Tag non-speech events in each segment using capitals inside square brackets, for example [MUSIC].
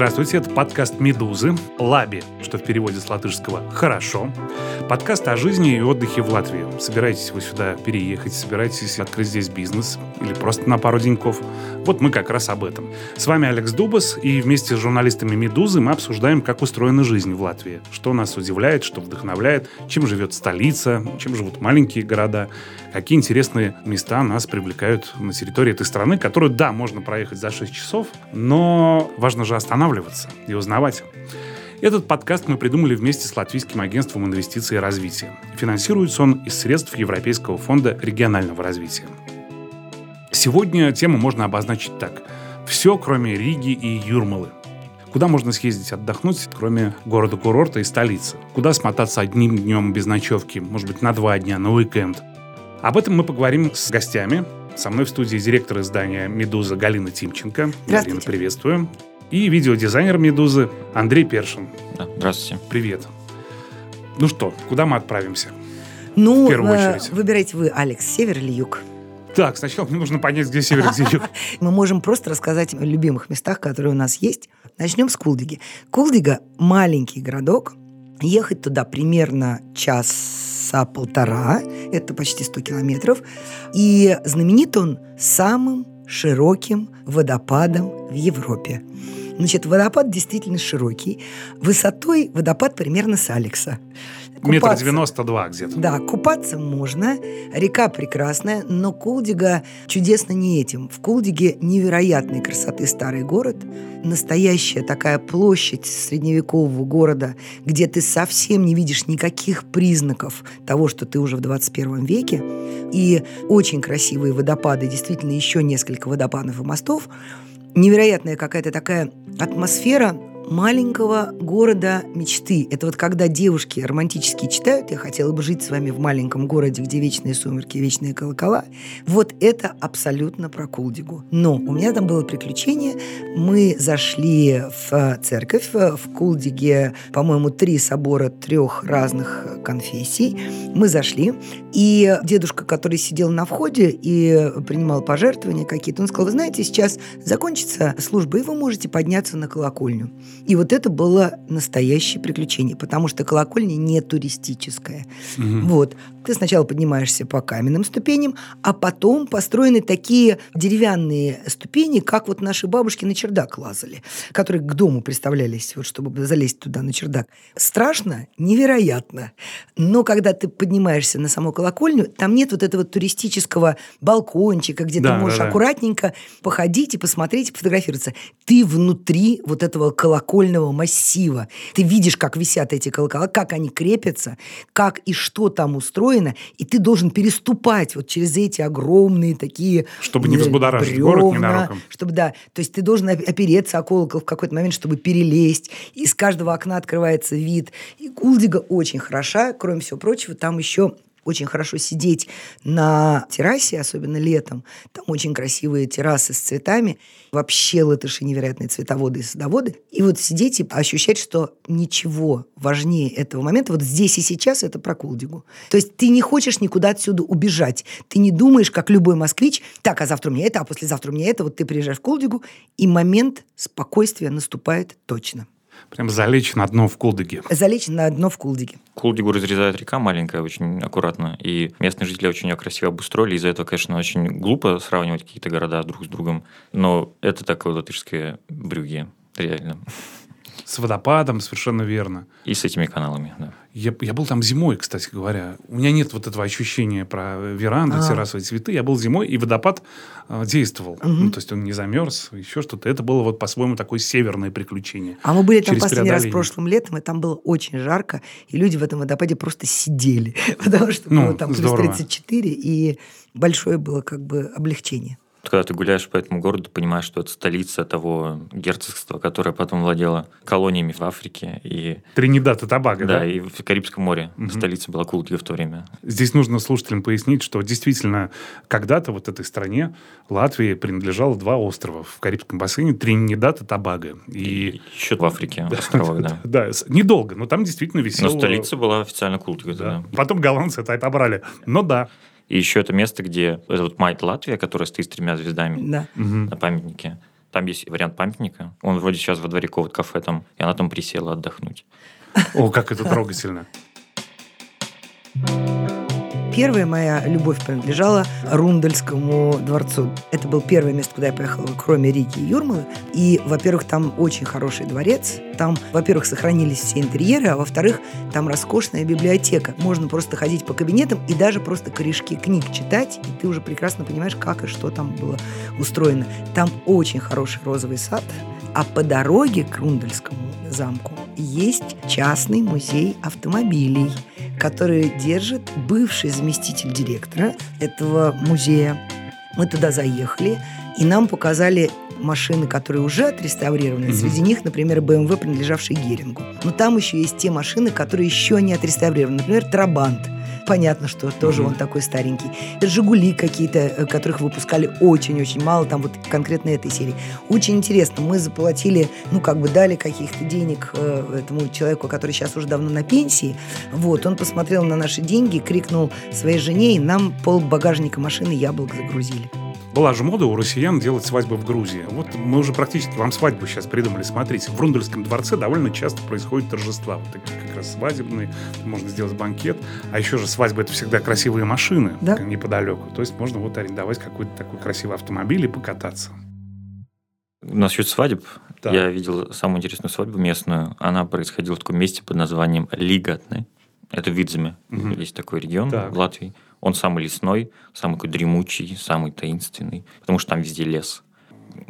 Здравствуйте, это подкаст «Медузы», «Лаби», что в переводе с латышского «хорошо». Подкаст о жизни и отдыхе в Латвии. Собираетесь вы сюда переехать, собираетесь открыть здесь бизнес или просто на пару деньков. Вот мы как раз об этом. С вами Алекс Дубас, и вместе с журналистами «Медузы» мы обсуждаем, как устроена жизнь в Латвии, что нас удивляет, что вдохновляет, чем живет столица, чем живут маленькие города, какие интересные места нас привлекают на территории этой страны, которую, да, можно проехать за 6 часов, но важно же останавливаться и узнавать. Этот подкаст мы придумали вместе с Латвийским агентством инвестиций и развития. Финансируется он из средств Европейского фонда регионального развития. Сегодня тему можно обозначить так. Все, кроме Риги и Юрмалы. Куда можно съездить отдохнуть, кроме города-курорта и столицы? Куда смотаться одним днем без ночевки, может быть, на два дня, на уикенд? Об этом мы поговорим с гостями. Со мной в студии директор издания «Медуза» Галина Тимченко. Галина, приветствую и видеодизайнер «Медузы» Андрей Першин. Да, здравствуйте. Привет. Ну что, куда мы отправимся? Ну, в первую э, очередь. выбирайте вы, Алекс, север или юг? Так, сначала мне нужно понять, где север, где юг. [LAUGHS] Мы можем просто рассказать о любимых местах, которые у нас есть. Начнем с Кулдиги. Кулдига – маленький городок. Ехать туда примерно часа полтора. Это почти 100 километров. И знаменит он самым широким водопадом в Европе. Значит, водопад действительно широкий. Высотой водопад примерно с Алекса. Метр девяносто два где-то. Да, купаться можно. Река прекрасная, но Кулдига чудесно не этим. В Кулдиге невероятной красоты старый город. Настоящая такая площадь средневекового города, где ты совсем не видишь никаких признаков того, что ты уже в 21 веке. И очень красивые водопады, действительно еще несколько водопадов и мостов невероятная какая-то такая атмосфера маленького города мечты. Это вот когда девушки романтически читают «Я хотела бы жить с вами в маленьком городе, где вечные сумерки, вечные колокола». Вот это абсолютно про Кулдигу. Но у меня там было приключение. Мы зашли в церковь. В Кулдиге, по-моему, три собора трех разных конфессий. Мы зашли, и дедушка, который сидел на входе и принимал пожертвования какие-то, он сказал, вы знаете, сейчас закончится служба, и вы можете подняться на колокольню. И вот это было настоящее приключение, потому что колокольня не туристическая. Угу. Вот. Ты сначала поднимаешься по каменным ступеням, а потом построены такие деревянные ступени, как вот наши бабушки на чердак лазали, которые к дому представлялись, вот чтобы залезть туда на чердак. Страшно? Невероятно. Но когда ты поднимаешься на саму колокольню, там нет вот этого туристического балкончика, где да, ты можешь да, да. аккуратненько походить и посмотреть, пофотографироваться. Ты внутри вот этого колокольного массива. Ты видишь, как висят эти колокола, как они крепятся, как и что там устроено, и ты должен переступать вот через эти огромные такие Чтобы не взбудоражить бревна, город ненароком. Чтобы, да, то есть ты должен опереться о колокол в какой-то момент, чтобы перелезть. Из каждого окна открывается вид. И Кулдига очень хороша, кроме всего прочего, там еще очень хорошо сидеть на террасе, особенно летом. Там очень красивые террасы с цветами. Вообще латыши невероятные цветоводы и садоводы. И вот сидеть и ощущать, что ничего важнее этого момента вот здесь и сейчас это про Кулдигу. То есть ты не хочешь никуда отсюда убежать. Ты не думаешь, как любой москвич, так, а завтра у меня это, а послезавтра у меня это. Вот ты приезжаешь в Кулдигу, и момент спокойствия наступает точно. Прям залечь на дно в Кулдиге. Залечь на дно в Кулдиге. Кулдигу разрезает река маленькая, очень аккуратно, и местные жители очень ее красиво обустроили. Из-за этого, конечно, очень глупо сравнивать какие-то города друг с другом, но это такое латышское брюге, реально. С водопадом, совершенно верно. И с этими каналами, да. Я, я был там зимой, кстати говоря. У меня нет вот этого ощущения про веранду, а. террасовые цветы. Я был зимой, и водопад э, действовал. Угу. Ну, то есть он не замерз, еще что-то. Это было вот по-своему такое северное приключение. А мы были там последний раз прошлым летом, и там было очень жарко, и люди в этом водопаде просто сидели. [LAUGHS] Потому что ну, было там здорово. плюс 34, и большое было как бы облегчение. Когда ты гуляешь по этому городу, понимаешь, что это столица того герцогства, которое потом владело колониями в Африке. И... Тринидад и Тобаго, да? Да, и в Карибском море. Угу. Столица была Култига в то время. Здесь нужно слушателям пояснить, что действительно когда-то вот этой стране Латвии принадлежало два острова в Карибском бассейне, Тринидад и Тобаго. И... и еще в Африке островах, [LAUGHS] да. Да, недолго, но там действительно висел... Но столица была официально. Да. Потом голландцы это отобрали. Но да. И еще это место, где это вот Майт Латвия, которая стоит с тремя звездами да. на памятнике. Там есть вариант памятника. Он вроде сейчас во дворе какого-то кафе там, и она там присела отдохнуть. О, как это трогательно. Первая моя любовь принадлежала Рундельскому дворцу. Это был первое место, куда я поехала, кроме Рики и Юрмалы. И, во-первых, там очень хороший дворец. Там, во-первых, сохранились все интерьеры, а во-вторых, там роскошная библиотека. Можно просто ходить по кабинетам и даже просто корешки книг читать, и ты уже прекрасно понимаешь, как и что там было устроено. Там очень хороший розовый сад, а по дороге к Рундельскому замку есть частный музей автомобилей, который держит бывший заместитель директора этого музея. Мы туда заехали, и нам показали машины, которые уже отреставрированы. Mm-hmm. Среди них, например, BMW, принадлежавший Герингу. Но там еще есть те машины, которые еще не отреставрированы. Например, Трабант – понятно, что тоже mm-hmm. он такой старенький. «Жигули» какие-то, э, которых выпускали очень-очень мало, там вот конкретно этой серии. Очень интересно. Мы заплатили, ну, как бы дали каких-то денег э, этому человеку, который сейчас уже давно на пенсии. Вот, он посмотрел на наши деньги, крикнул своей жене, и нам пол багажника машины яблок загрузили. Была же мода у россиян делать свадьбы в Грузии. Вот мы уже практически вам свадьбу сейчас придумали. Смотрите, в Рундельском дворце довольно часто происходят торжества. Вот такие как раз свадебные, можно сделать банкет. А еще же свадьба – это всегда красивые машины да? неподалеку. То есть можно вот арендовать какой-то такой красивый автомобиль и покататься. Насчет свадеб, да. я видел самую интересную свадьбу местную. Она происходила в таком месте под названием Лигатны. Это в Видземе. Угу. Есть такой регион так. в Латвии. Он самый лесной, самый такой дремучий, самый таинственный, потому что там везде лес.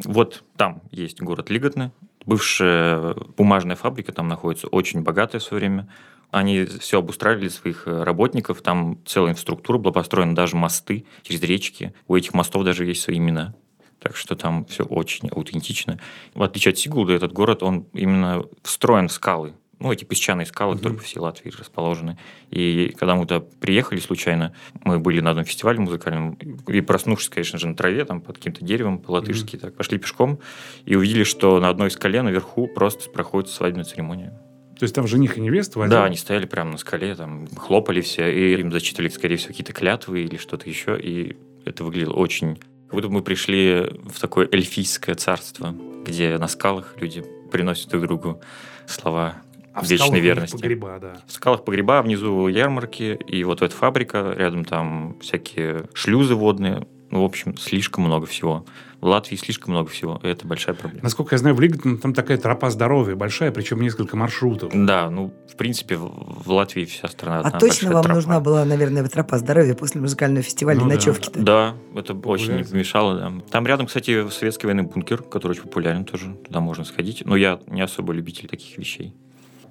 Вот там есть город Лиготны, бывшая бумажная фабрика там находится, очень богатая в свое время. Они все обустраивали своих работников, там целая инфраструктура была построена, даже мосты через речки. У этих мостов даже есть свои имена. Так что там все очень аутентично. В отличие от Сигулда, этот город, он именно встроен в скалы ну, эти песчаные скалы, которые по всей Латвии расположены. И когда мы туда приехали случайно, мы были на одном фестивале музыкальном, и проснувшись, конечно же, на траве, там, под каким-то деревом, по-латышски, так, пошли пешком, и увидели, что на одной скале наверху просто проходит свадебная церемония. То есть там жених и невеста водили? Да, они стояли прямо на скале, там хлопали все, и им зачитывали, скорее всего, какие-то клятвы или что-то еще, и это выглядело очень... Как будто мы пришли в такое эльфийское царство, где на скалах люди приносят друг другу слова а вечной верности. Погреба, да. В скалах погреба, а внизу ярмарки, и вот эта фабрика, рядом там всякие шлюзы водные. Ну, в общем, слишком много всего. В Латвии слишком много всего, и это большая проблема. Насколько я знаю, в Лиготне там такая тропа здоровья большая, причем несколько маршрутов. Да, ну, в принципе, в Латвии вся страна А точно вам тропа. нужна была, наверное, тропа здоровья после музыкального фестиваля ну, ночевки-то? Да, это очень не помешало, да. Там рядом, кстати, советский военный бункер, который очень популярен тоже, туда можно сходить. Но я не особо любитель таких вещей.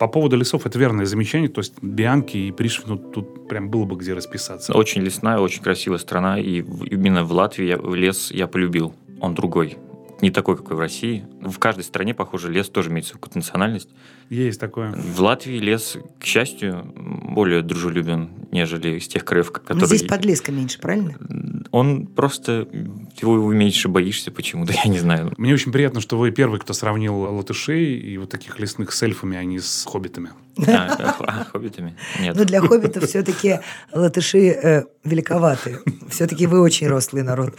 По поводу лесов это верное замечание. То есть Бианки и Пришвин, ну, тут прям было бы где расписаться. Очень лесная, очень красивая страна. И именно в Латвии я, лес я полюбил. Он другой не такой, какой в России. В каждой стране, похоже, лес тоже имеет свою национальность. Есть такое. В Латвии лес, к счастью, более дружелюбен, нежели из тех краев, которые... Но здесь подлеска меньше, правильно? Он просто... Его, его меньше боишься почему-то, я не знаю. Мне очень приятно, что вы первый, кто сравнил латышей и вот таких лесных с эльфами, а не с хоббитами. А, а хоббитами? Нет. Ну, для хоббитов все-таки латыши э, великоваты. Все-таки вы очень рослый народ.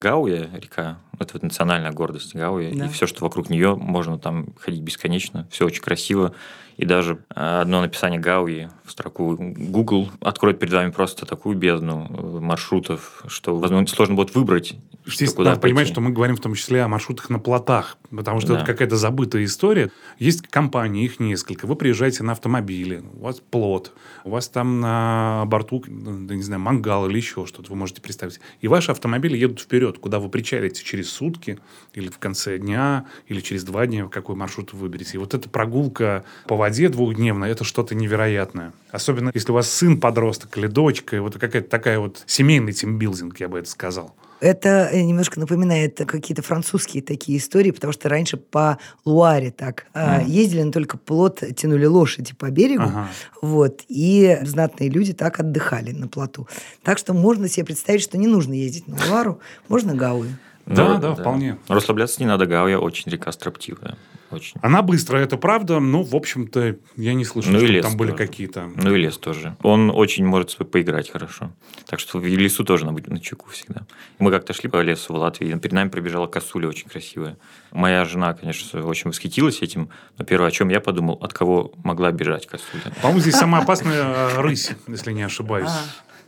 Гауя, река, это вот национальная гордость Гауя, да. и все, что вокруг нее, можно там ходить бесконечно, все очень красиво. И даже э, одно написание Гауи в строку Google откроет перед вами просто такую бездну э, маршрутов, что, возможно, сложно будет выбрать, Здесь куда надо пойти. понимать, что мы говорим в том числе о маршрутах на плотах, потому что да. это какая-то забытая история. Есть компании, их несколько. Вы приезжаете на автомобиле, у вас плот, у вас там на борту, да, не знаю, мангал или еще что-то вы можете представить. И ваши автомобили едут вперед, куда вы причалите через сутки или в конце дня, или через два дня, какой маршрут вы выберете. И вот эта прогулка по воде двухдневная, это что-то невероятное. Особенно, если у вас сын подросток или дочка, и вот какая-то такая вот семейный тимбилдинг, я бы это сказал. Это э, немножко напоминает какие-то французские такие истории, потому что раньше по Луаре так mm. ездили, но только плот тянули лошади по берегу, ага. вот, и знатные люди так отдыхали на плоту. Так что можно себе представить, что не нужно ездить на Луару, можно Гауи. Да, да, да, вполне. Расслабляться не надо, Гауя очень река строптивая. Очень. Она быстрая, это правда, но, в общем-то, я не слышал, Ну что там были тоже. какие-то... Ну и лес тоже. Он очень может с- поиграть хорошо. Так что в лесу тоже надо быть на чеку всегда. Мы как-то шли по лесу в Латвии, перед нами пробежала косуля очень красивая. Моя жена, конечно, очень восхитилась этим, но первое, о чем я подумал, от кого могла бежать косуля. По-моему, здесь самая опасная э, рысь, если не ошибаюсь.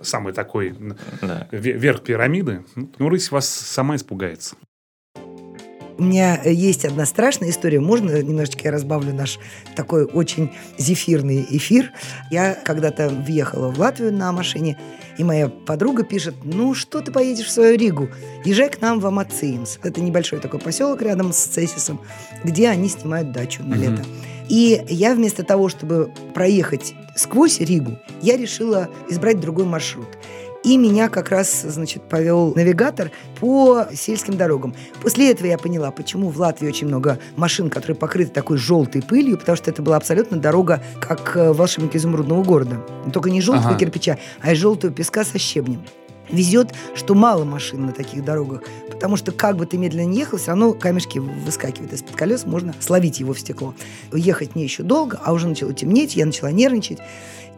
Самый такой Да. ве- верх пирамиды. Ну, рысь вас сама испугается. У меня э, есть одна страшная история. Можно немножечко я разбавлю наш такой очень зефирный эфир? Я когда-то въехала в Латвию на машине, и моя подруга пишет, ну что ты поедешь в свою Ригу? Езжай к нам в Амацимс. Это небольшой такой поселок рядом с Цесисом, где они снимают дачу на лето. И я вместо того, чтобы проехать сквозь Ригу, я решила избрать другой маршрут. И меня как раз, значит, повел навигатор по сельским дорогам. После этого я поняла, почему в Латвии очень много машин, которые покрыты такой желтой пылью, потому что это была абсолютно дорога, как э, волшебник изумрудного города. Только не желтого Ага. кирпича, а из желтого песка со щебнем. Везет, что мало машин на таких дорогах, потому что как бы ты медленно не ехал, все равно камешки выскакивают из-под колес, можно словить его в стекло. Ехать мне еще долго, а уже начало темнеть, я начала нервничать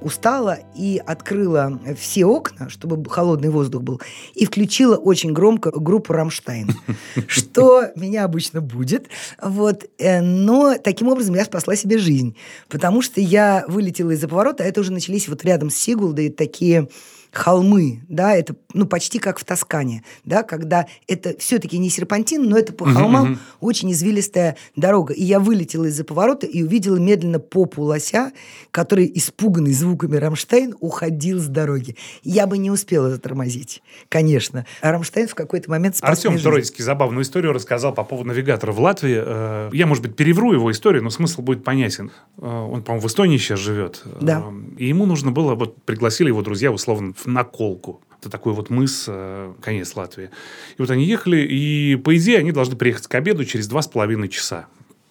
устала и открыла все окна, чтобы холодный воздух был, и включила очень громко группу «Рамштайн», [LAUGHS] что меня обычно будет. Вот. э, Но таким образом я спасла себе жизнь, потому что я вылетела из-за поворота, а это уже начались вот рядом с Сигулдой такие холмы, да, это ну почти как в Тоскане, да, когда это все-таки не серпантин, но это по холмам мгм. очень извилистая дорога. И я вылетела из-за поворота и увидела медленно попу лося, который, испуганный звуками Рамштайн, уходил с дороги. Я бы не успела затормозить, конечно. А Рамштайн в какой-то момент Артем. Троицкий забавную историю рассказал по поводу навигатора в Латвии. Э, Я, может быть, перевру его историю, но смысл будет понятен. Э, Он, по-моему, в Эстонии сейчас живет. Да. Э, И ему нужно было, вот пригласили его друзья, условно, в наколку. Это такой вот мыс, э, конец Латвии. И вот они ехали, и, по идее, они должны приехать к обеду через два с половиной часа.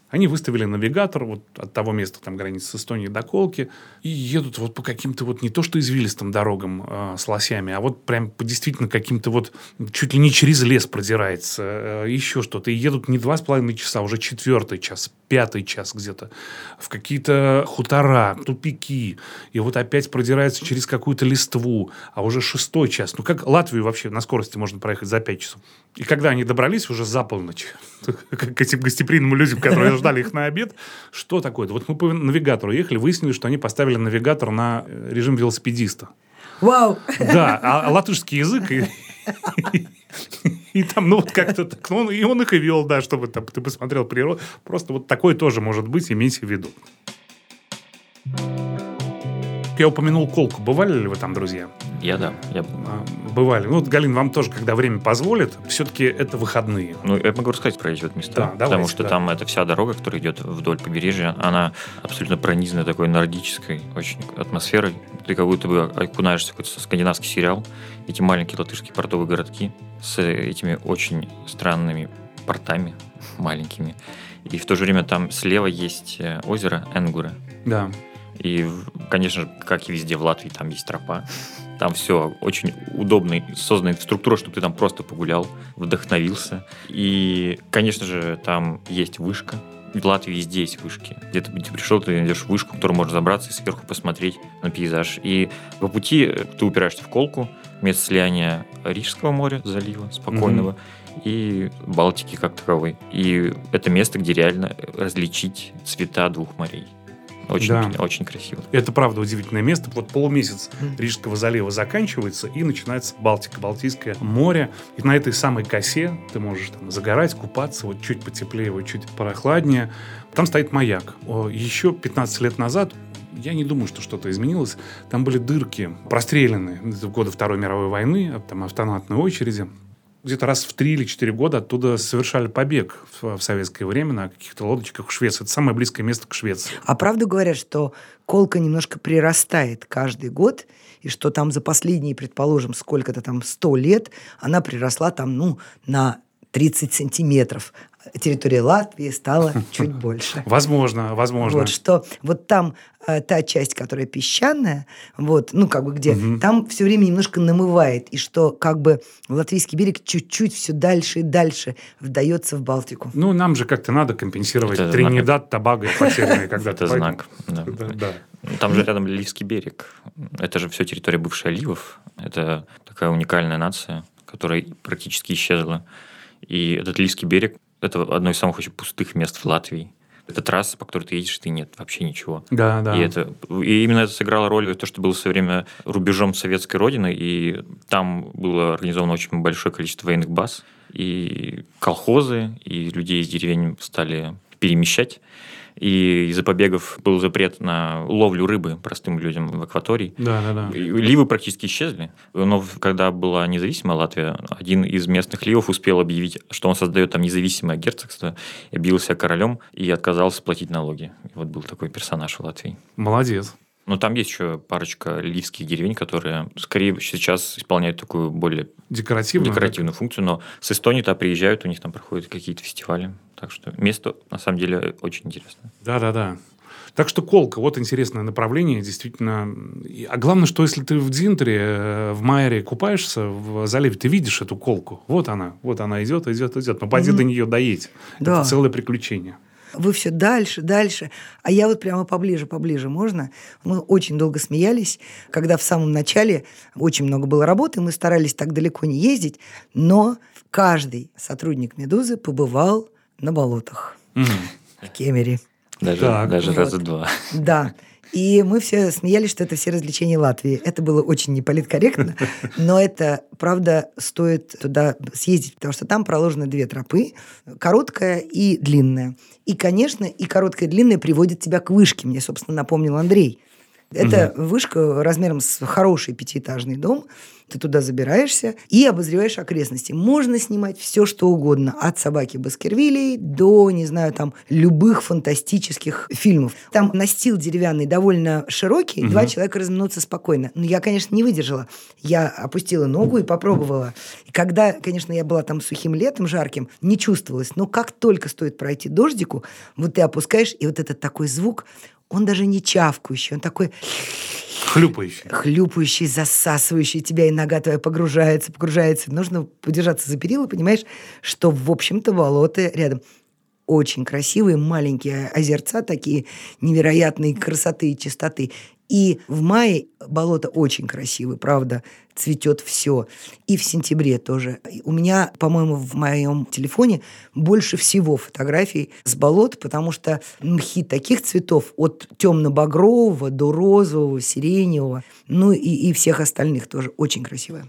Они выставили навигатор вот от того места, там граница с Эстонией до Колки, и едут вот по каким-то вот не то что извилистым дорогам э, с лосями, а вот прям по действительно каким-то вот чуть ли не через лес продирается, э, еще что-то. И едут не два с половиной часа, а уже четвертый час, пятый час где-то в какие-то хутора, тупики. И вот опять продирается через какую-то листву, а уже шестой час. Ну, как Латвию вообще на скорости можно проехать за пять часов? И когда они добрались уже за полночь [LAUGHS] к этим гостеприимным людям, которые ждали их на обед, что такое-то? Вот мы по навигатору ехали, выяснили, что они поставили навигатор на э, режим велосипедиста. Вау! Да, а латышский язык и, и там, ну, вот как-то так. Ну, и он их и вел, да, чтобы там, ты посмотрел природу. Просто вот такое тоже может быть, имейте в виду. Я упомянул Колку. Бывали ли вы там, друзья? Я да, я. А, Бывали. Ну, вот, Галин, вам тоже, когда время позволит, все-таки это выходные. Ну, я могу рассказать про эти вот места. Да, давайте, потому что да. там эта вся дорога, которая идет вдоль побережья, она абсолютно пронизана такой нордической очень атмосферой. Ты как будто бы окунаешься в какой-то скандинавский сериал. Эти маленькие латышские портовые городки с этими очень странными портами маленькими. И в то же время там слева есть э, озеро Энгура. Да. И, конечно же, как и везде в Латвии, там есть тропа. Там все очень удобно создана структура, чтобы ты там просто погулял, вдохновился. И, конечно же, там есть вышка. В Латвии везде есть вышки. Где ты, ты пришел, ты найдешь вышку, в которую можно забраться и сверху посмотреть на пейзаж. И по пути э, ты упираешься в Колку, место слияния Рижского моря, залива спокойного, и Балтики как таковой. И это место, где реально различить цвета двух морей. Очень, Да. очень красиво. Это правда удивительное место. Вот полумесяц. Рижского залива заканчивается, и начинается Балтика, Балтийское море. И на этой самой косе ты можешь там загорать, купаться, вот чуть потеплее, вот чуть прохладнее. Там стоит маяк. Еще 15 лет назад я не думаю, что что-то изменилось. Там были дырки простреленные в годы Второй мировой войны, там автоматные очереди. Где-то раз в три или четыре года оттуда совершали побег в, в советское время на каких-то лодочках в Швеции. Это самое близкое место к Швеции. А правда говорят, что колка немножко прирастает каждый год, и что там за последние, предположим, сколько-то там, 100 лет, она приросла там, ну, на 30 сантиметров. Территория Латвии стала [LAUGHS] чуть больше. Возможно, возможно. Вот что вот там э, та часть, которая песчаная, вот, ну как бы где, угу. там все время немножко намывает, и что как бы латвийский берег чуть-чуть все дальше и дальше вдается в Балтику. Ну нам же как-то надо компенсировать Это Тринидад, Табаго потерянные [LAUGHS] когда-то. Это знак. [LAUGHS] Да. Там же рядом Ливский берег. Это же все территория бывшей Ливов. Это такая уникальная нация, которая практически исчезла. И этот Ливский берег – это одно из самых очень пустых мест в Латвии. Это трасса, по которой ты едешь, ты нет вообще ничего. Да, да. И, это, и именно это сыграло роль, то, что было в свое время рубежом советской родины, и там было организовано очень большое количество военных баз, и колхозы, и людей из деревень стали перемещать и из-за побегов был запрет на ловлю рыбы простым людям в акватории. Да, да, да. Ливы практически исчезли. Но когда была независимая Латвия, один из местных ливов успел объявить, что он создает там независимое герцогство, объявил себя королем и отказался платить налоги. И вот был такой персонаж в Латвии. Молодец. Но там есть еще парочка ливских деревень, которые скорее сейчас исполняют такую более декоративную, декоративную функцию, но с Эстонии то приезжают, у них там проходят какие-то фестивали. Так что место на самом деле очень интересное. Да, да, да. Так что колка, вот интересное направление, действительно. А главное, что если ты в Дзинтере, э, в Майере купаешься в заливе, ты видишь эту колку. Вот она, вот она идет, идет, идет. Но поди mm-hmm. до нее доедь. Да. Это целое приключение вы все дальше, дальше. А я вот прямо поближе, поближе, можно? Мы очень долго смеялись, когда в самом начале очень много было работы, мы старались так далеко не ездить, но каждый сотрудник «Медузы» побывал на болотах [LAUGHS] в Кемере. Даже, даже вот. раза два. [LAUGHS] Да. И мы все смеялись, что это все развлечения Латвии. Это было очень неполиткорректно, [LAUGHS] но это, правда, стоит туда съездить, потому что там проложены две тропы, короткая и длинная. И, конечно, и короткая, и длинная приводит тебя к вышке, мне, собственно, напомнил Андрей. Это угу. вышка размером с хороший пятиэтажный дом. Ты туда забираешься и обозреваешь окрестности. Можно снимать все, что угодно. От собаки Баскервилей до, не знаю, там, любых фантастических фильмов. Там настил деревянный довольно широкий, угу. два человека разминутся спокойно. Но я, конечно, не выдержала. Я опустила ногу и попробовала. И когда, конечно, я была там сухим летом, жарким, не чувствовалось. Но как только стоит пройти дождику, вот ты опускаешь, и вот этот такой звук, он даже не чавкающий, он такой... Хлюпающий. Хлюпающий, засасывающий тебя, и нога твоя погружается, погружается. Нужно подержаться за перила, понимаешь, что, в общем-то, болото рядом очень красивые маленькие озерца, такие невероятные красоты и чистоты. И в мае болото очень красивое, правда, цветет все. И в сентябре тоже. У меня, по-моему, в моем телефоне больше всего фотографий с болот, потому что мхи таких цветов от темно-багрового до розового, сиреневого, ну и, и всех остальных тоже очень красивые.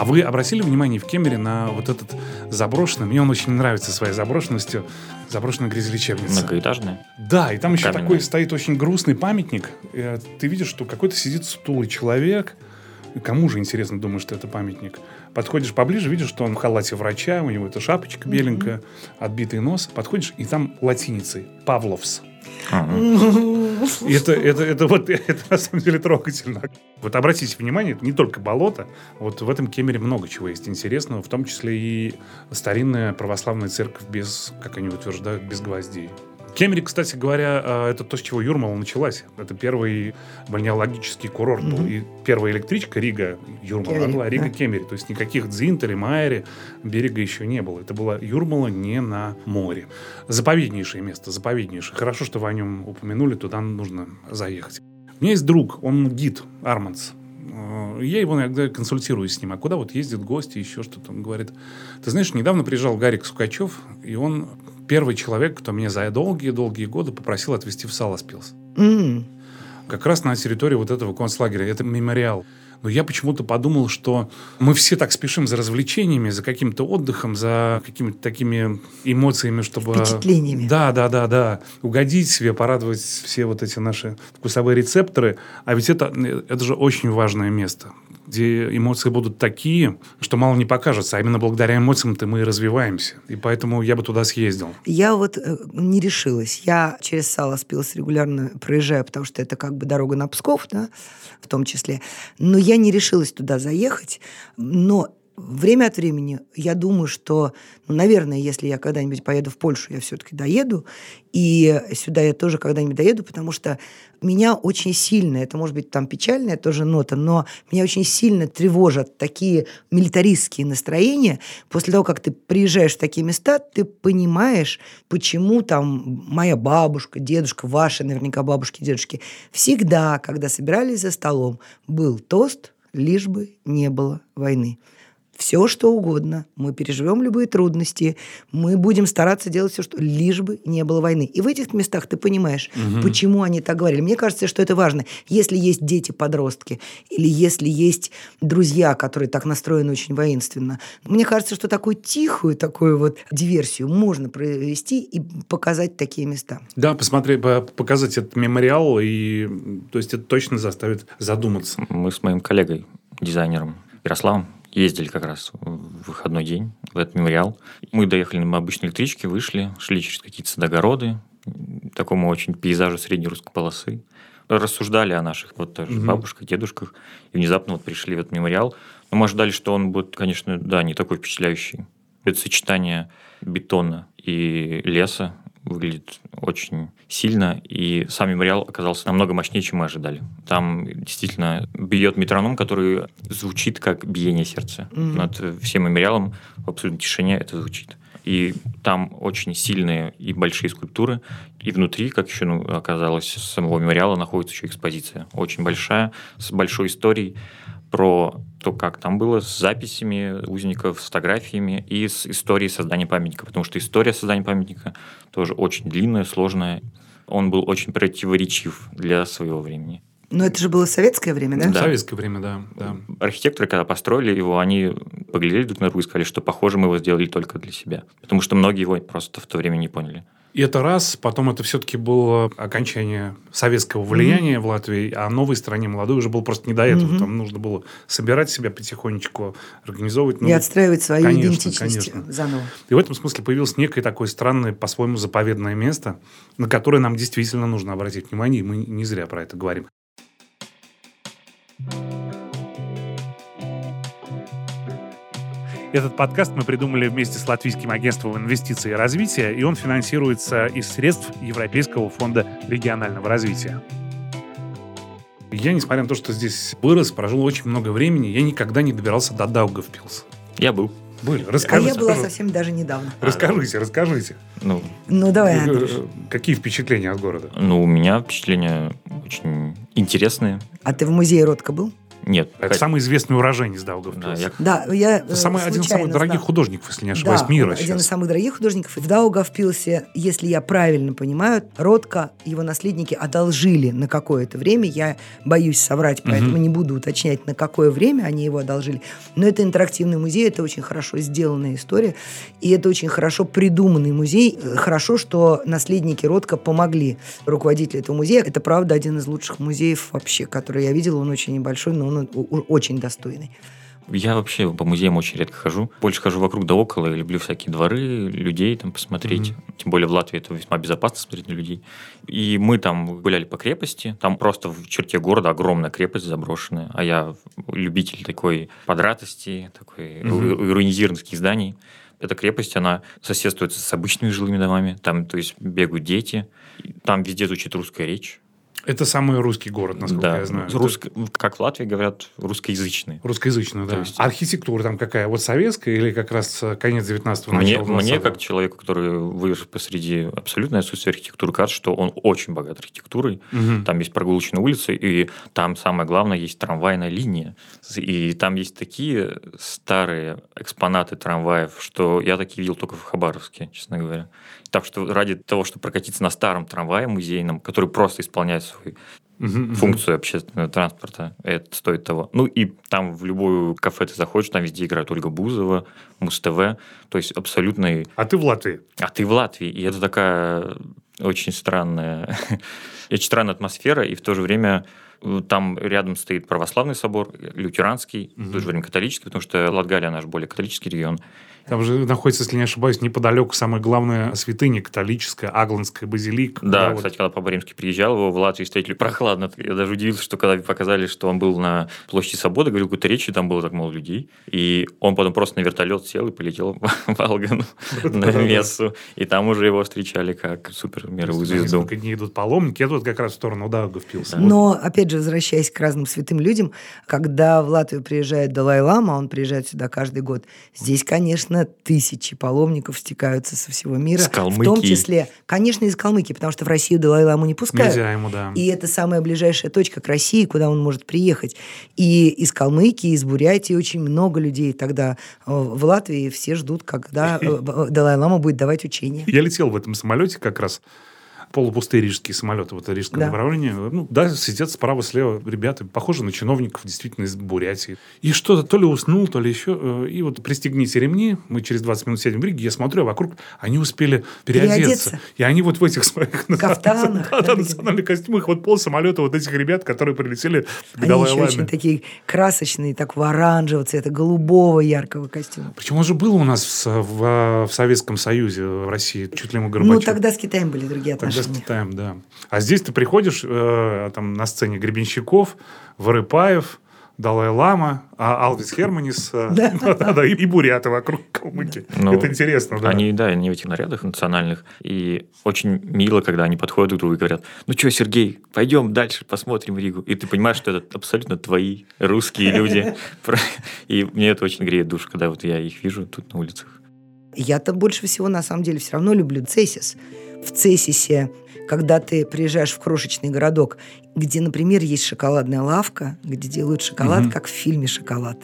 А вы обратили внимание в Кемере на вот этот заброшенный, мне он очень нравится своей заброшенностью, заброшенная грязелечебница. Многоэтажная? Да, и там еще Каменная. такой стоит очень грустный памятник. И ты видишь, что какой-то сидит стулый человек, Кому же интересно, думаешь, что это памятник? Подходишь поближе, видишь, что он в халате врача, у него эта шапочка беленькая, mm-hmm. отбитый нос. Подходишь, и там латиницей «Павловс». Это, это, это, вот, [LAUGHS] это на самом деле трогательно. Вот обратите внимание, это не только болото. Вот в этом Кемере много чего есть интересного, в том числе и старинная православная церковь без, как они утверждают, без гвоздей. Кемери, кстати говоря, а, это то, с чего Юрмала началась. Это первый бальнеологический курорт был. Mm-hmm. И первая электричка Рига, Юрмала, Кемери, была Рига да. Кемери. То есть никаких Дзинтери, Майери берега еще не было. Это была Юрмала не на море. Заповеднейшее место, заповеднейшее. Хорошо, что вы о нем упомянули, туда нужно заехать. У меня есть друг, он гид, Арманс. А, я его иногда консультируюсь с ним. А куда вот ездят гости, еще что-то. Он говорит, ты знаешь, недавно приезжал Гарик Сукачев, и он первый человек, кто меня за долгие-долгие годы попросил отвезти в Саласпилс. Mm. Как раз на территории вот этого концлагеря. Это мемориал. Но я почему-то подумал, что мы все так спешим за развлечениями, за каким-то отдыхом, за какими-то такими эмоциями, чтобы... Впечатлениями. Да, да, да, да. Угодить себе, порадовать все вот эти наши вкусовые рецепторы. А ведь это, это же очень важное место где эмоции будут такие, что мало не покажется. А именно благодаря эмоциям-то мы и развиваемся. И поэтому я бы туда съездил. Я вот э, не решилась. Я через Сало спилась регулярно проезжаю, потому что это как бы дорога на Псков, да, в том числе. Но я не решилась туда заехать. Но Время от времени я думаю, что, ну, наверное, если я когда-нибудь поеду в Польшу, я все-таки доеду, и сюда я тоже когда-нибудь доеду, потому что меня очень сильно, это может быть там печальная тоже нота, но меня очень сильно тревожат такие милитаристские настроения. После того, как ты приезжаешь в такие места, ты понимаешь, почему там моя бабушка, дедушка, ваши наверняка бабушки, дедушки, всегда, когда собирались за столом, был тост, лишь бы не было войны все, что угодно. Мы переживем любые трудности, мы будем стараться делать все, что лишь бы не было войны. И в этих местах ты понимаешь, угу. почему они так говорили. Мне кажется, что это важно. Если есть дети-подростки, или если есть друзья, которые так настроены очень воинственно, мне кажется, что такую тихую такую вот диверсию можно провести и показать такие места. Да, посмотреть, показать этот мемориал, и то есть это точно заставит задуматься. Мы с моим коллегой, дизайнером Ярославом, ездили как раз в выходной день в этот мемориал. Мы доехали на обычной электричке, вышли, шли через какие-то садогороды, такому очень пейзажу средней русской полосы. Рассуждали о наших вот тоже угу. бабушках, дедушках. И внезапно вот пришли в этот мемориал. Но мы ожидали, что он будет, конечно, да, не такой впечатляющий. Это сочетание бетона и леса выглядит очень сильно, и сам мемориал оказался намного мощнее, чем мы ожидали. Там действительно бьет метроном, который звучит как биение сердца. Mm-hmm. Над всем мемориалом в абсолютной тишине это звучит. И там очень сильные и большие скульптуры. И внутри, как еще ну, оказалось, самого мемориала находится еще экспозиция. Очень большая, с большой историей про то, как там было, с записями узников, с фотографиями и с историей создания памятника. Потому что история создания памятника тоже очень длинная, сложная. Он был очень противоречив для своего времени. Но это же было советское время, да? Да. Советское время, да, да. Архитекторы, когда построили его, они поглядели друг на друга и сказали, что, похоже, мы его сделали только для себя. Потому что многие его просто в то время не поняли. И это раз, потом это все-таки было окончание советского влияния mm-hmm. в Латвии, а новой стране молодой уже был просто не до этого. Mm-hmm. Там нужно было собирать себя потихонечку, организовывать. Ну, и отстраивать свою конечно, идентичность конечно. заново. И в этом смысле появилось некое такое странное, по-своему заповедное место, на которое нам действительно нужно обратить внимание, и мы не зря про это говорим. Этот подкаст мы придумали вместе с Латвийским агентством инвестиций и развития, и он финансируется из средств Европейского фонда регионального развития. Я, несмотря на то, что здесь вырос, прожил очень много времени, я никогда не добирался до Даугавпилса. Я был. Были. Расскажите, а я была совсем даже недавно. Расскажите, расскажите. Ну, ну давай, э, Андрюш. Какие впечатления от города? Ну, у меня впечатления очень интересные. А ты в музее Ротко был? Нет. Это самый известный уроженец Даугавпилса. Да, я, да, я Это самый, один из самых дорогих знал. художников, если не ошибаюсь, да, мира один сейчас. из самых дорогих художников. В Даугавпилсе, если я правильно понимаю, Ротко, его наследники одолжили на какое-то время. Я боюсь соврать, поэтому угу. не буду уточнять, на какое время они его одолжили. Но это интерактивный музей, это очень хорошо сделанная история. И это очень хорошо придуманный музей. Хорошо, что наследники Ротко помогли руководителю этого музея. Это, правда, один из лучших музеев вообще, который я видела. Он очень небольшой, но он очень достойный. Я вообще по музеям очень редко хожу. Больше хожу вокруг да около. Я люблю всякие дворы, людей там посмотреть. Mm-hmm. Тем более в Латвии это весьма безопасно смотреть на людей. И мы там гуляли по крепости. Там просто в черте города огромная крепость заброшенная. А я любитель такой подратости, такой mm-hmm. руинизированных зданий. Эта крепость, она соседствует с обычными жилыми домами. Там, то есть, бегают дети. Там везде звучит русская речь. Это самый русский город, насколько да. я знаю. Русск... Как в Латвии говорят, русскоязычный. Русскоязычный, да. есть... Архитектура там какая? Вот советская или как раз э, конец 19-го, мне, Мне, как человеку, который вырос посреди абсолютной отсутствия архитектуры, кажется, что он очень богат архитектурой. Угу. Там есть прогулочные улицы, и там самое главное есть трамвайная линия. И там есть такие старые экспонаты трамваев, что я такие видел только в Хабаровске, честно говоря. Так что ради того, чтобы прокатиться на старом трамвае музейном, который просто исполняет свою функцию общественного транспорта, это стоит того. Ну и там в любую кафе ты заходишь, там везде играет Ольга Бузова, Муз-ТВ, то есть абсолютный... А ты в Латвии? А ты в Латвии, и это такая очень странная, [LAUGHS] очень странная атмосфера, и в то же время Там рядом стоит православный собор, лютеранский, в то же время католический, потому что Латгалия наш более католический регион. Там же находится, если не ошибаюсь, неподалеку самая главная святыня католическая, Агланская базилика. Да, вот. кстати, когда Папа Римский приезжал, его в Латвии встретили прохладно. Я даже удивился, что когда показали, что он был на площади Свободы, говорил, какой-то речи, там было так мало людей. И он потом просто на вертолет сел и полетел [LAUGHS] в Алгану на мессу. И там уже его встречали как супер мировую звезду. Несколько дней идут паломники, я тут как раз в сторону Дауга впился. Да. Но, опять же, возвращаясь к разным святым людям, когда в Латвию приезжает Далай-Лама, он приезжает сюда каждый год, здесь, конечно, тысячи паломников стекаются со всего мира. С В том Калмыкии. числе, конечно, из Калмыкии, потому что в Россию Далай-Ламу не пускают. Нельзя ему, да. И это самая ближайшая точка к России, куда он может приехать. И из Калмыкии, из Бурятии очень много людей тогда э, в Латвии. Все ждут, когда э, Далай-Лама будет давать учения. Я летел в этом самолете как раз полупустые рижские самолеты в это рижское Да. направление. Ну, да, сидят справа-слева ребята, похожи на чиновников, действительно, из Бурятии. И что-то то ли уснул, то ли еще. э, И вот пристегните ремни, мы через 20 минут сядем в Риге, я смотрю, а вокруг они успели переодеться. Переодеться. И они вот в этих своих Кафтанах. да, [LAUGHS] да, национальных костюмах, вот пол самолета вот этих ребят, которые прилетели к Они еще Далай-Ламе. очень такие красочные, такого оранжевого цвета, голубого яркого костюма. Причем он же был у нас в, в- в Советском Союзе, в России, чуть ли мы Горбачев. Ну, тогда с Китаем были другие Тогда отношения. Китаем, да. А здесь ты приходишь, э, там на сцене Гребенщиков, Варыпаев, Далай-Лама, а Алвис Херманис э, и, [LAUGHS] и буряты вокруг Калмыки. Ну, Это интересно, да. Они, да, они в этих нарядах национальных. И очень мило, когда они подходят друг к другу и говорят, ну что, Сергей, пойдем дальше, посмотрим Ригу. И ты понимаешь, что это абсолютно твои русские люди. [LAUGHS] И мне это очень греет душу, когда вот я их вижу тут на улицах. Я-то больше всего, на самом деле, все равно люблю Цесис. В Цесисе, когда ты приезжаешь в крошечный городок, где, например, есть шоколадная лавка, где делают шоколад, Мгм. как в фильме «Шоколад».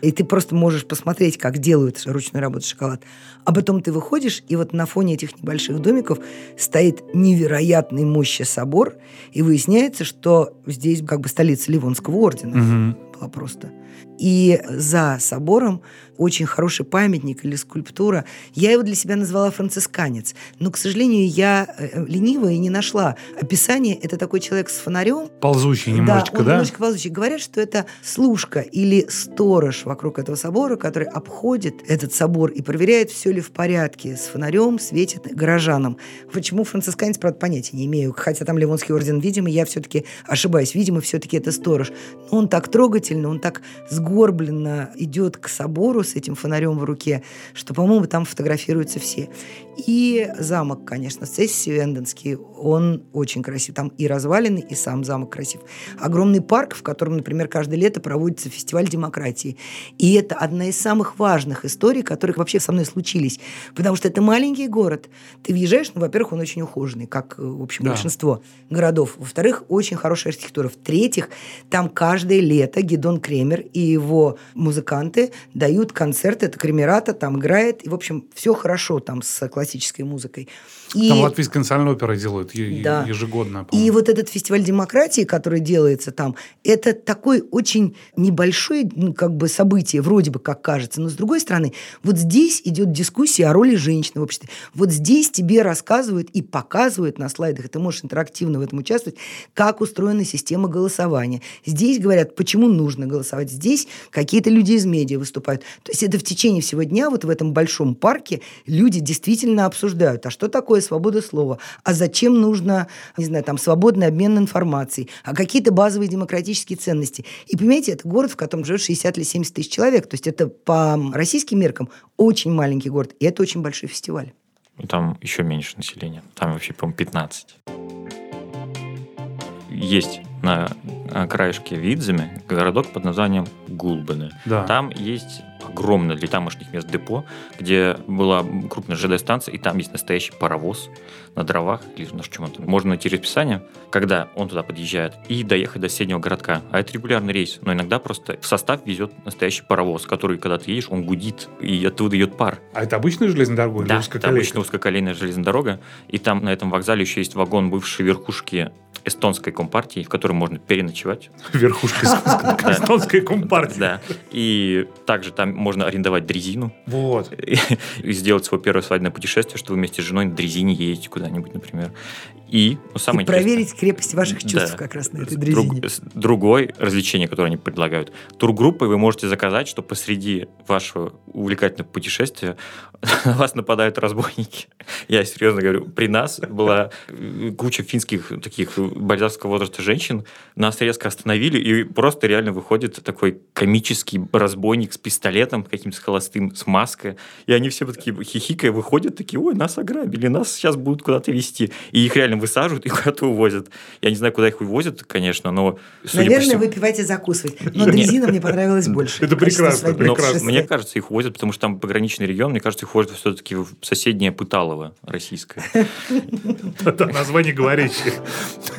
И ты просто можешь посмотреть, как делают ручной работы шоколад. А потом ты выходишь, и вот на фоне этих небольших домиков стоит невероятной мощи собор, и выясняется, что здесь как бы столица Ливонского ордена Мгм. была просто. И за собором очень хороший памятник или скульптура. Я его для себя назвала францисканец. Но, к сожалению, я э, ленивая и не нашла описание. Это такой человек с фонарем. Ползущий немножечко, да? он да? немножечко ползущий. Говорят, что это служка или сторож вокруг этого собора, который обходит этот собор и проверяет, все ли в порядке. С фонарем светит горожанам. Почему францисканец, правда, понятия не имею. Хотя там Ливонский орден, видимо, я все-таки ошибаюсь. Видимо, все-таки это сторож. Он так трогательно, он так сгорбленно идет к собору с этим фонарем в руке, что, по-моему, там фотографируются все. И замок, конечно, Цесси Венденский, он очень красив. Там и развалины, и сам замок красив. Огромный парк, в котором, например, каждое лето проводится фестиваль демократии. И это одна из самых важных историй, которых вообще со мной случились. Потому что это маленький город. Ты въезжаешь, ну, во-первых, он очень ухоженный, как, э, в общем, Да. большинство городов. Во-вторых, очень хорошая архитектура. В-третьих, там каждое лето Гедон Кремер и его музыканты дают концерты, это Кремерата там играет, и, в общем, все хорошо там с классической музыкой. И... Там Латвийская национальная опера делают Да. ежегодно. И вот этот фестиваль демократии, который делается там, это такой очень небольшое ну, как бы событие, вроде бы как кажется. Но с другой стороны, вот здесь идет дискуссия о роли женщины в обществе. Вот здесь тебе рассказывают и показывают на слайдах, и ты можешь интерактивно в этом участвовать, как устроена система голосования. Здесь говорят, почему нужно голосовать. Здесь какие-то люди из медиа выступают. То есть это в течение всего дня вот в этом большом парке люди действительно обсуждают, а что такое свобода слова, а зачем нужно, не знаю, там, свободный обмен информацией, а какие-то базовые демократические ценности. И понимаете, это город, в котором живет 60 или 70 тысяч человек. То есть это по российским меркам очень маленький город, и это очень большой фестиваль. И там еще меньше населения. Там вообще, по-моему, 15. Есть на краешке Видземе городок под названием Гулбене. Да. Там есть огромное для тамошних мест депо, где была крупная ЖД-станция, и там есть настоящий паровоз на дровах, или на чем он там. Можно найти расписание, когда он туда подъезжает, и доехать до соседнего городка. А это регулярный рейс, но иногда просто в состав везет настоящий паровоз, который, когда ты едешь, он гудит, и оттуда идет пар. А это обычная железная дорога? Да, это обычно узкоколейная железная дорога, и там на этом вокзале еще есть вагон бывшей верхушки эстонской компартии, в которой можно переночевать. [LAUGHS] Верхушка эстонской компартии. Да. И также там можно арендовать дрезину. Вот. [LAUGHS] И сделать свое первое свадебное путешествие, что вы вместе с женой на дрезине едете куда-нибудь, например. И, ну, самое И проверить крепость ваших чувств Да. как раз на этой Друг- дрезине. с- другое развлечение, которое они предлагают. Тургруппой вы можете заказать, что посреди вашего увлекательного путешествия на [LAUGHS] вас нападают разбойники. [LAUGHS] Я серьезно говорю, при нас была э, куча финских таких бальзавского возраста женщин, нас резко остановили, и просто реально выходит такой комический разбойник с пистолетом каким-то с холостым, с маской, и они все такие хихикая выходят, такие, ой, нас ограбили, нас сейчас будут куда-то вести. И их реально высаживают и [LAUGHS] куда-то увозят. Я не знаю, куда их увозят, конечно, но... по Наверное, всему- выпивать и закусывать. Но дрезина мне понравилась больше. Это прекрасно, прекрасно. мне кажется, их увозят, потому что там пограничный регион, мне кажется, их увозят все-таки в соседнее Пыталово российское. Да, название говорящее.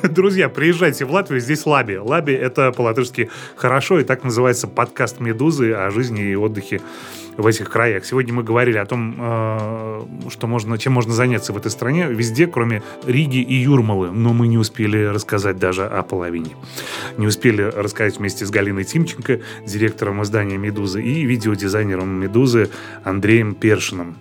Друзья, приезжайте в Латвию, здесь Лаби. Лаби – это по-латышски «хорошо», и так называется подкаст «Медузы» о жизни и отдыхе в этих краях. Сегодня мы говорили о том, э, что можно, чем можно заняться в этой стране, везде, кроме Риги и Юрмалы. Но мы не успели рассказать даже о половине. Не успели рассказать вместе с Галиной Тимченко, директором издания «Медузы», и видеодизайнером «Медузы» Андреем Першиным.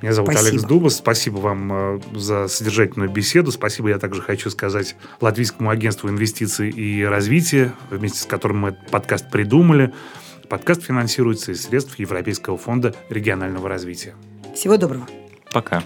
Меня зовут Спасибо. Алекс Дубас. Спасибо вам э, за содержательную беседу. Спасибо, я также хочу сказать Латвийскому агентству инвестиций и развития, вместе с которым мы этот подкаст придумали. Подкаст финансируется из средств Европейского фонда регионального развития. Всего доброго. Пока.